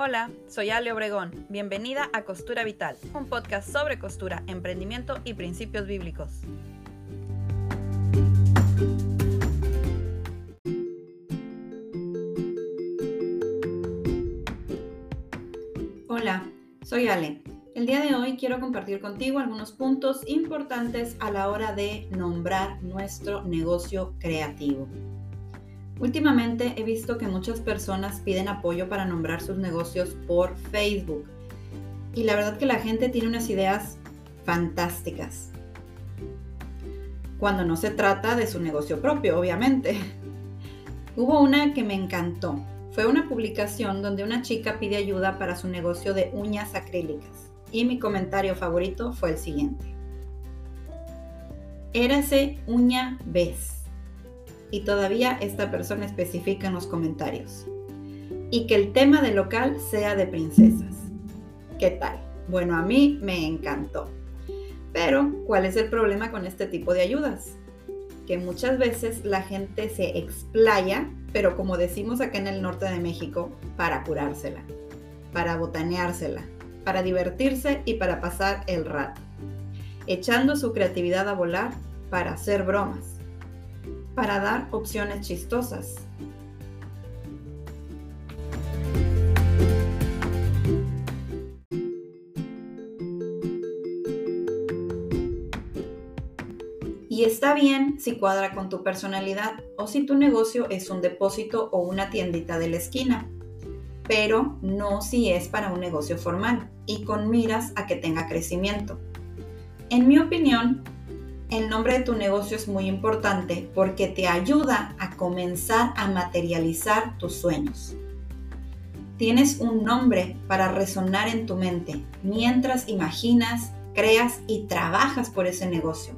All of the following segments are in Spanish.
Hola, soy Ale Obregón. Bienvenida a Costura Vital, un podcast sobre costura, emprendimiento y principios bíblicos. Hola, soy Ale. El día de hoy quiero compartir contigo algunos puntos importantes a la hora de nombrar nuestro negocio creativo. Últimamente he visto que muchas personas piden apoyo para nombrar sus negocios por Facebook. Y la verdad que la gente tiene unas ideas fantásticas. Cuando no se trata de su negocio propio, obviamente. Hubo una que me encantó. Fue una publicación donde una chica pide ayuda para su negocio de uñas acrílicas. Y mi comentario favorito fue el siguiente. Érase uña vez y todavía esta persona especifica en los comentarios. Y que el tema del local sea de princesas. ¿Qué tal? Bueno, a mí me encantó. Pero, ¿cuál es el problema con este tipo de ayudas? Que muchas veces la gente se explaya, pero como decimos acá en el norte de México, para curársela, para botaneársela, para divertirse y para pasar el rato, echando su creatividad a volar para hacer bromas para dar opciones chistosas. Y está bien si cuadra con tu personalidad o si tu negocio es un depósito o una tiendita de la esquina, pero no si es para un negocio formal y con miras a que tenga crecimiento. En mi opinión, el nombre de tu negocio es muy importante porque te ayuda a comenzar a materializar tus sueños. Tienes un nombre para resonar en tu mente mientras imaginas, creas y trabajas por ese negocio.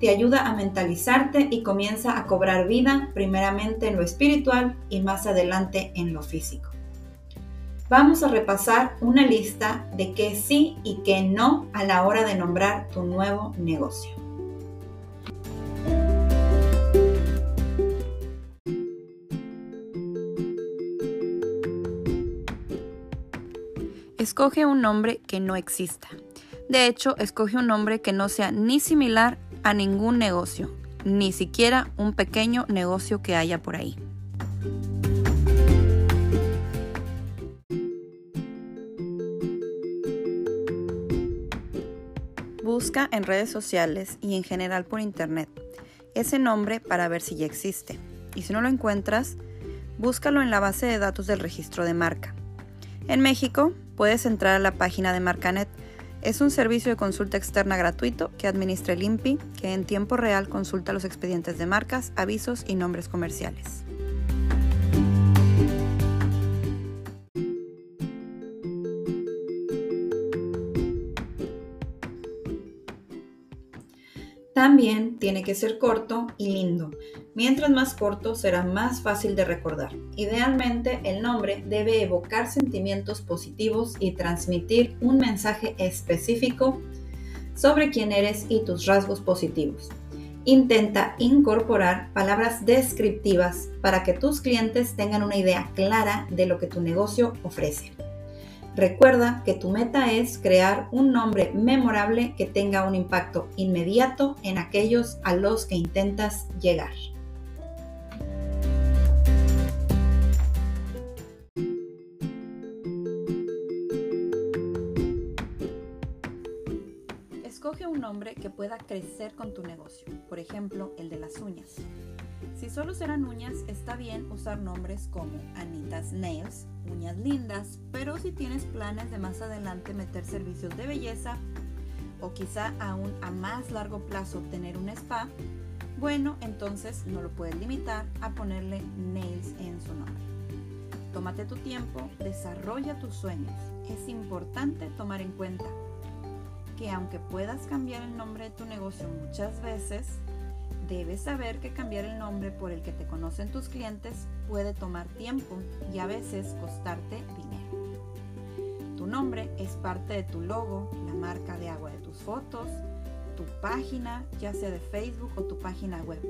Te ayuda a mentalizarte y comienza a cobrar vida primeramente en lo espiritual y más adelante en lo físico. Vamos a repasar una lista de qué sí y qué no a la hora de nombrar tu nuevo negocio. Escoge un nombre que no exista. De hecho, escoge un nombre que no sea ni similar a ningún negocio, ni siquiera un pequeño negocio que haya por ahí. Busca en redes sociales y en general por internet ese nombre para ver si ya existe. Y si no lo encuentras, búscalo en la base de datos del registro de marca. En México, puedes entrar a la página de Marcanet. Es un servicio de consulta externa gratuito que administra el INPI, que en tiempo real consulta los expedientes de marcas, avisos y nombres comerciales. También tiene que ser corto y lindo. Mientras más corto será más fácil de recordar. Idealmente el nombre debe evocar sentimientos positivos y transmitir un mensaje específico sobre quién eres y tus rasgos positivos. Intenta incorporar palabras descriptivas para que tus clientes tengan una idea clara de lo que tu negocio ofrece. Recuerda que tu meta es crear un nombre memorable que tenga un impacto inmediato en aquellos a los que intentas llegar. Escoge un nombre que pueda crecer con tu negocio, por ejemplo, el de las uñas. Si solo serán uñas, está bien usar nombres como Anita's Nails, uñas lindas, pero si tienes planes de más adelante meter servicios de belleza o quizá aún a más largo plazo tener un spa, bueno, entonces no lo puedes limitar a ponerle nails en su nombre. Tómate tu tiempo, desarrolla tus sueños. Es importante tomar en cuenta que aunque puedas cambiar el nombre de tu negocio muchas veces, Debes saber que cambiar el nombre por el que te conocen tus clientes puede tomar tiempo y a veces costarte dinero. Tu nombre es parte de tu logo, la marca de agua de tus fotos, tu página, ya sea de Facebook o tu página web.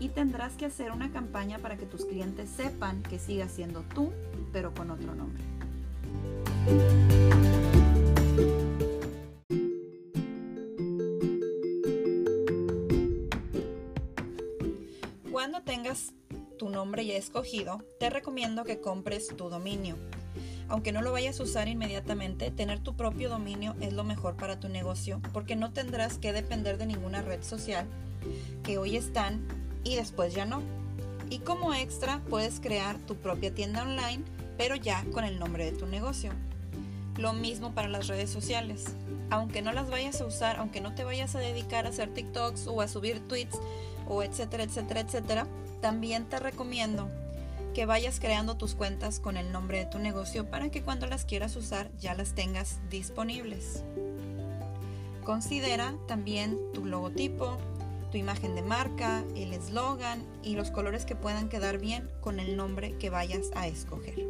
Y tendrás que hacer una campaña para que tus clientes sepan que sigas siendo tú, pero con otro nombre. Cuando tengas tu nombre ya escogido, te recomiendo que compres tu dominio. Aunque no lo vayas a usar inmediatamente, tener tu propio dominio es lo mejor para tu negocio porque no tendrás que depender de ninguna red social que hoy están y después ya no. Y como extra puedes crear tu propia tienda online, pero ya con el nombre de tu negocio. Lo mismo para las redes sociales. Aunque no las vayas a usar, aunque no te vayas a dedicar a hacer TikToks o a subir tweets o etcétera, etcétera, etcétera, también te recomiendo que vayas creando tus cuentas con el nombre de tu negocio para que cuando las quieras usar ya las tengas disponibles. Considera también tu logotipo, tu imagen de marca, el eslogan y los colores que puedan quedar bien con el nombre que vayas a escoger.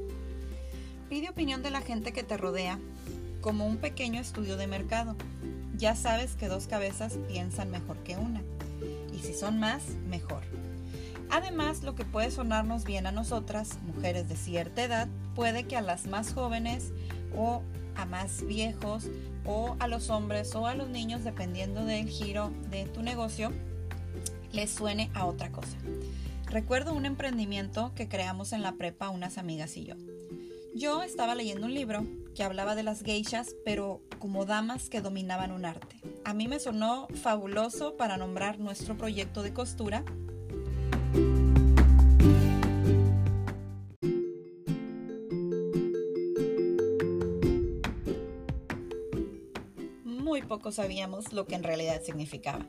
Pide opinión de la gente que te rodea como un pequeño estudio de mercado. Ya sabes que dos cabezas piensan mejor que una. Y si son más, mejor. Además, lo que puede sonarnos bien a nosotras, mujeres de cierta edad, puede que a las más jóvenes o a más viejos o a los hombres o a los niños, dependiendo del giro de tu negocio, les suene a otra cosa. Recuerdo un emprendimiento que creamos en la prepa unas amigas y yo. Yo estaba leyendo un libro que hablaba de las geishas, pero como damas que dominaban un arte. A mí me sonó fabuloso para nombrar nuestro proyecto de costura muy poco sabíamos lo que en realidad significaba.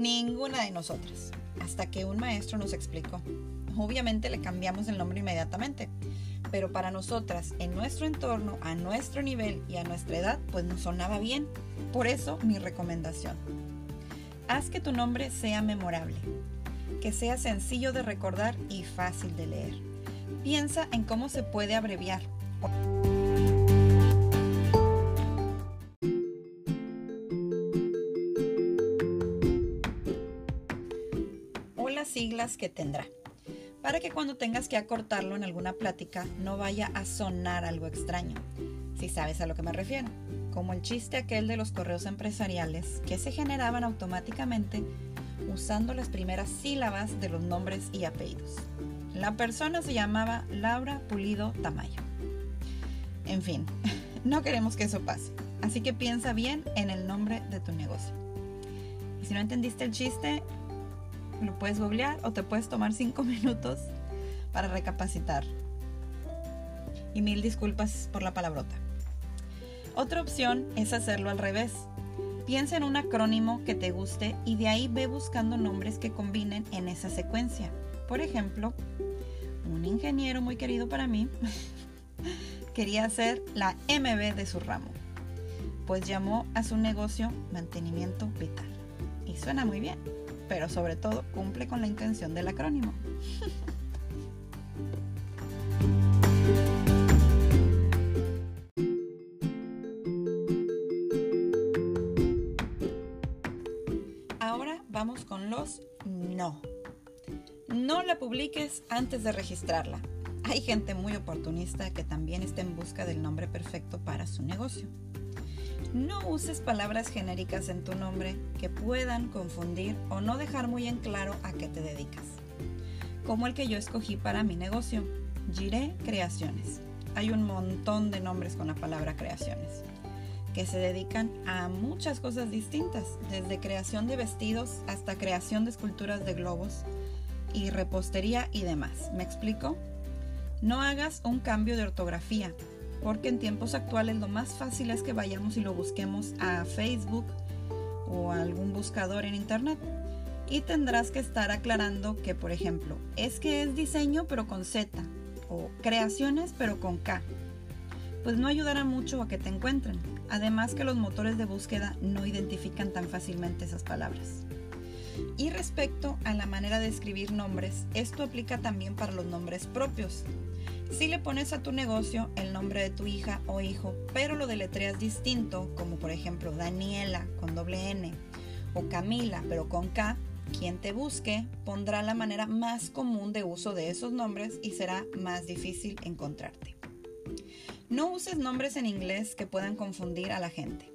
Ninguna de nosotras. Hasta que un maestro nos explicó. Obviamente le cambiamos el nombre inmediatamente. Pero para nosotras, en nuestro entorno, a nuestro nivel y a nuestra edad, pues nos sonaba bien. Por eso mi recomendación. Haz que tu nombre sea memorable, que sea sencillo de recordar y fácil de leer. Piensa en cómo se puede abreviar. siglas que tendrá, para que cuando tengas que acortarlo en alguna plática no vaya a sonar algo extraño, si sabes a lo que me refiero, como el chiste aquel de los correos empresariales que se generaban automáticamente usando las primeras sílabas de los nombres y apellidos. La persona se llamaba Laura Pulido Tamayo. En fin, no queremos que eso pase, así que piensa bien en el nombre de tu negocio. Y si no entendiste el chiste, lo puedes googlear o te puedes tomar cinco minutos para recapacitar. Y mil disculpas por la palabrota. Otra opción es hacerlo al revés. Piensa en un acrónimo que te guste y de ahí ve buscando nombres que combinen en esa secuencia. Por ejemplo, un ingeniero muy querido para mí quería hacer la MB de su ramo, pues llamó a su negocio mantenimiento vital. Y suena muy bien pero sobre todo cumple con la intención del acrónimo. Ahora vamos con los no. No la publiques antes de registrarla. Hay gente muy oportunista que también está en busca del nombre perfecto para su negocio. No uses palabras genéricas en tu nombre que puedan confundir o no dejar muy en claro a qué te dedicas. Como el que yo escogí para mi negocio, Giré Creaciones. Hay un montón de nombres con la palabra creaciones que se dedican a muchas cosas distintas, desde creación de vestidos hasta creación de esculturas de globos y repostería y demás. ¿Me explico? No hagas un cambio de ortografía, porque en tiempos actuales lo más fácil es que vayamos y lo busquemos a Facebook o a algún buscador en internet. Y tendrás que estar aclarando que, por ejemplo, es que es diseño pero con Z o creaciones pero con K. Pues no ayudará mucho a que te encuentren. Además que los motores de búsqueda no identifican tan fácilmente esas palabras. Y respecto a la manera de escribir nombres, esto aplica también para los nombres propios. Si le pones a tu negocio el nombre de tu hija o hijo, pero lo deletreas distinto, como por ejemplo Daniela con doble N o Camila pero con K, quien te busque pondrá la manera más común de uso de esos nombres y será más difícil encontrarte. No uses nombres en inglés que puedan confundir a la gente.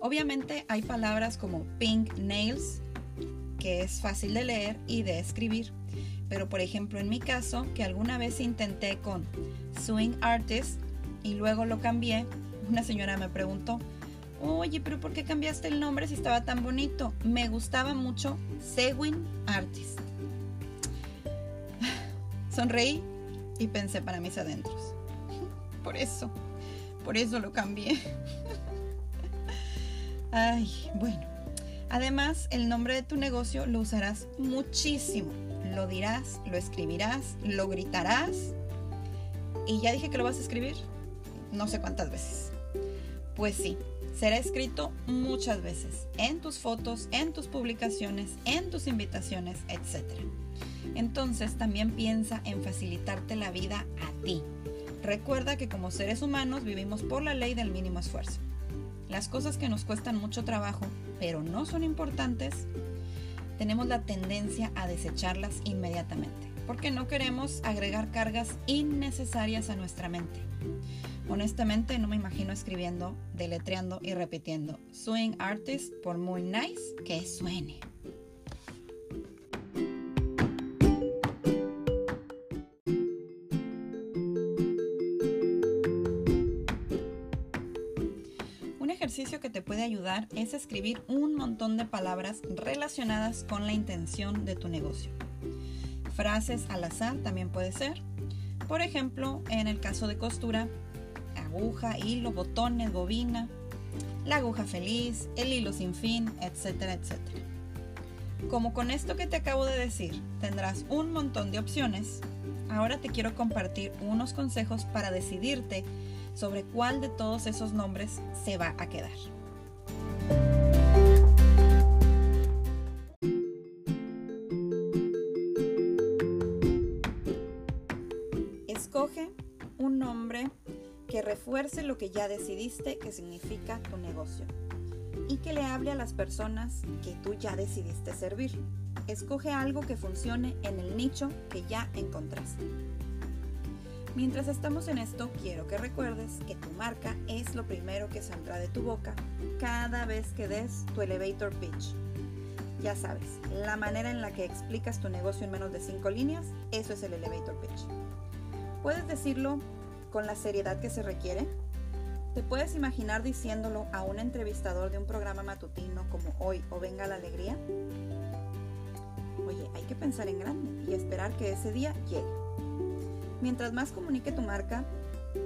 Obviamente hay palabras como pink nails, que es fácil de leer y de escribir. Pero por ejemplo en mi caso, que alguna vez intenté con swing artist y luego lo cambié, una señora me preguntó, oye, pero ¿por qué cambiaste el nombre si estaba tan bonito? Me gustaba mucho Swing Artist. Sonreí y pensé para mis adentros. Por eso, por eso lo cambié. Ay, bueno. Además, el nombre de tu negocio lo usarás muchísimo. Lo dirás, lo escribirás, lo gritarás. Y ya dije que lo vas a escribir. No sé cuántas veces. Pues sí, será escrito muchas veces en tus fotos, en tus publicaciones, en tus invitaciones, etc. Entonces también piensa en facilitarte la vida a ti. Recuerda que como seres humanos vivimos por la ley del mínimo esfuerzo. Las cosas que nos cuestan mucho trabajo, pero no son importantes, tenemos la tendencia a desecharlas inmediatamente, porque no queremos agregar cargas innecesarias a nuestra mente. Honestamente no me imagino escribiendo, deletreando y repitiendo Swing Artist por muy nice que suene. Puede ayudar es escribir un montón de palabras relacionadas con la intención de tu negocio. Frases al azar también puede ser. Por ejemplo, en el caso de costura, aguja, hilo, botones, bobina, la aguja feliz, el hilo sin fin, etcétera, etcétera. Como con esto que te acabo de decir tendrás un montón de opciones, ahora te quiero compartir unos consejos para decidirte sobre cuál de todos esos nombres se va a quedar. Escoge un nombre que refuerce lo que ya decidiste que significa tu negocio y que le hable a las personas que tú ya decidiste servir. Escoge algo que funcione en el nicho que ya encontraste. Mientras estamos en esto, quiero que recuerdes que tu marca es lo primero que saldrá de tu boca cada vez que des tu elevator pitch. Ya sabes, la manera en la que explicas tu negocio en menos de 5 líneas, eso es el elevator pitch. Puedes decirlo con la seriedad que se requiere? ¿Te puedes imaginar diciéndolo a un entrevistador de un programa matutino como Hoy o Venga la Alegría? Oye, hay que pensar en grande y esperar que ese día llegue. Mientras más comunique tu marca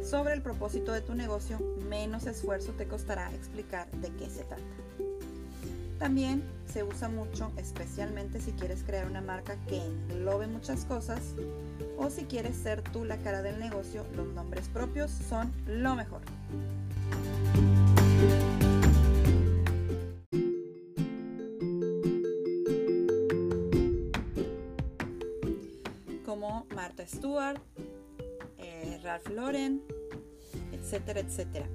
sobre el propósito de tu negocio, menos esfuerzo te costará explicar de qué se trata. También se usa mucho, especialmente si quieres crear una marca que englobe muchas cosas o si quieres ser tú la cara del negocio, los nombres propios son lo mejor. Como Martha Stewart, eh, Ralph Lauren, etcétera, etcétera.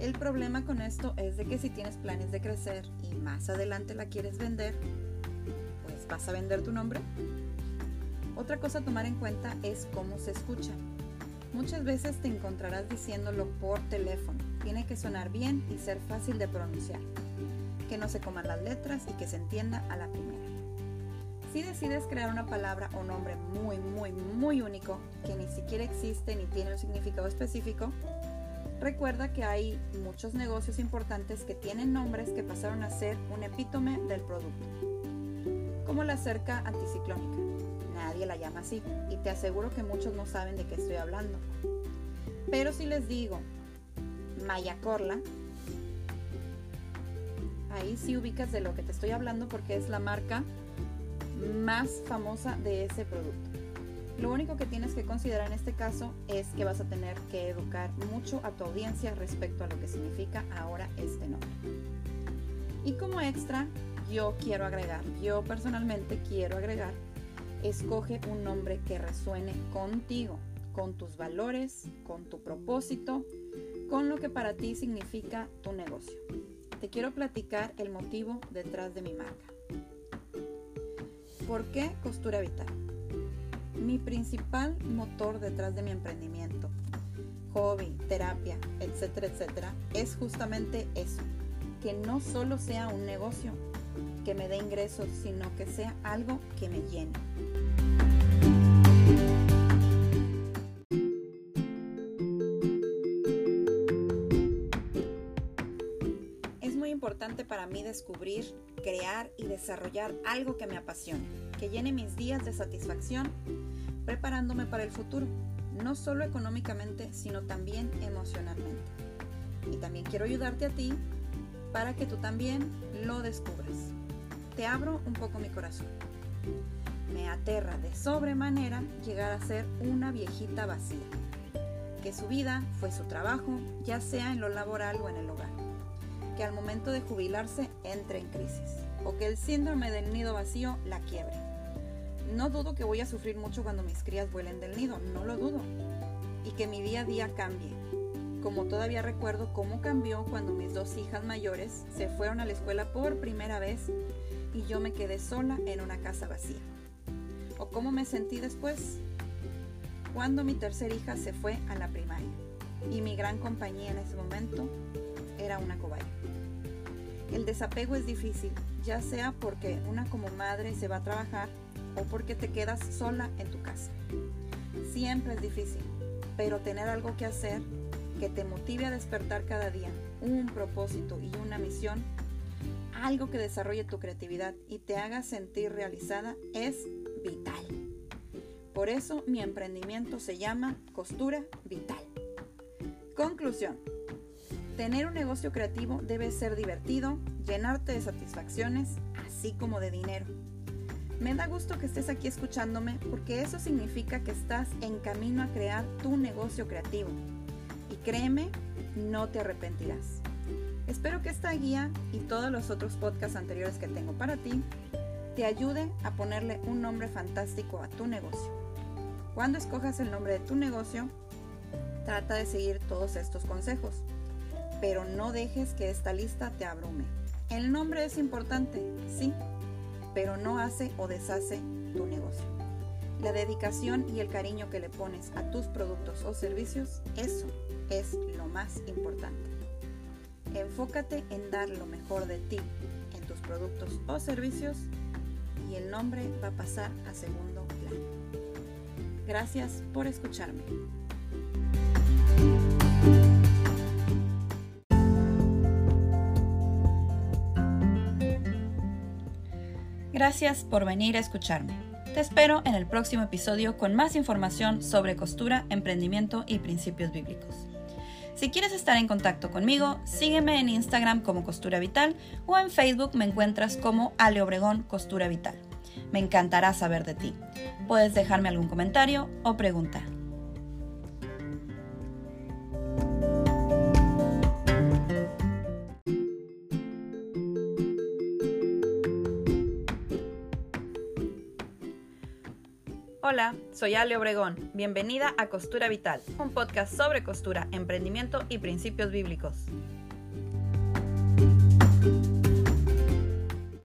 El problema con esto es de que si tienes planes de crecer y más adelante la quieres vender, pues vas a vender tu nombre. Otra cosa a tomar en cuenta es cómo se escucha. Muchas veces te encontrarás diciéndolo por teléfono. Tiene que sonar bien y ser fácil de pronunciar. Que no se coman las letras y que se entienda a la primera. Si decides crear una palabra o nombre muy, muy, muy único, que ni siquiera existe ni tiene un significado específico, Recuerda que hay muchos negocios importantes que tienen nombres que pasaron a ser un epítome del producto, como la cerca anticiclónica. Nadie la llama así y te aseguro que muchos no saben de qué estoy hablando. Pero si les digo Mayacorla, ahí sí ubicas de lo que te estoy hablando porque es la marca más famosa de ese producto. Lo único que tienes que considerar en este caso es que vas a tener que educar mucho a tu audiencia respecto a lo que significa ahora este nombre. Y como extra, yo quiero agregar, yo personalmente quiero agregar, escoge un nombre que resuene contigo, con tus valores, con tu propósito, con lo que para ti significa tu negocio. Te quiero platicar el motivo detrás de mi marca. ¿Por qué costura vital? Mi principal motor detrás de mi emprendimiento. hobby, terapia, etcétera, etcétera, es justamente eso, que no solo sea un negocio que me dé ingresos, sino que sea algo que me llene. Es muy importante para mí descubrir, crear y desarrollar algo que me apasione, que llene mis días de satisfacción, preparándome para el futuro no solo económicamente, sino también emocionalmente. Y también quiero ayudarte a ti para que tú también lo descubras. Te abro un poco mi corazón. Me aterra de sobremanera llegar a ser una viejita vacía, que su vida fue su trabajo, ya sea en lo laboral o en el hogar, que al momento de jubilarse entre en crisis, o que el síndrome del nido vacío la quiebre no dudo que voy a sufrir mucho cuando mis crías vuelen del nido, no lo dudo. Y que mi día a día cambie. Como todavía recuerdo cómo cambió cuando mis dos hijas mayores se fueron a la escuela por primera vez y yo me quedé sola en una casa vacía. O cómo me sentí después cuando mi tercera hija se fue a la primaria y mi gran compañía en ese momento era una cobaya. El desapego es difícil, ya sea porque una como madre se va a trabajar o porque te quedas sola en tu casa. Siempre es difícil, pero tener algo que hacer que te motive a despertar cada día, un propósito y una misión, algo que desarrolle tu creatividad y te haga sentir realizada es vital. Por eso mi emprendimiento se llama Costura Vital. Conclusión. Tener un negocio creativo debe ser divertido, llenarte de satisfacciones, así como de dinero. Me da gusto que estés aquí escuchándome porque eso significa que estás en camino a crear tu negocio creativo. Y créeme, no te arrepentirás. Espero que esta guía y todos los otros podcasts anteriores que tengo para ti te ayude a ponerle un nombre fantástico a tu negocio. Cuando escojas el nombre de tu negocio, trata de seguir todos estos consejos, pero no dejes que esta lista te abrume. El nombre es importante, sí, pero no hace o deshace tu negocio. La dedicación y el cariño que le pones a tus productos o servicios, eso es lo más importante. Enfócate en dar lo mejor de ti en tus productos o servicios y el nombre va a pasar a segundo plano. Gracias por escucharme. Gracias por venir a escucharme. Te espero en el próximo episodio con más información sobre costura, emprendimiento y principios bíblicos. Si quieres estar en contacto conmigo, sígueme en Instagram como Costura Vital o en Facebook me encuentras como Ale Obregón Costura Vital. Me encantará saber de ti. Puedes dejarme algún comentario o pregunta. Hola, soy Ale Obregón. Bienvenida a Costura Vital, un podcast sobre costura, emprendimiento y principios bíblicos.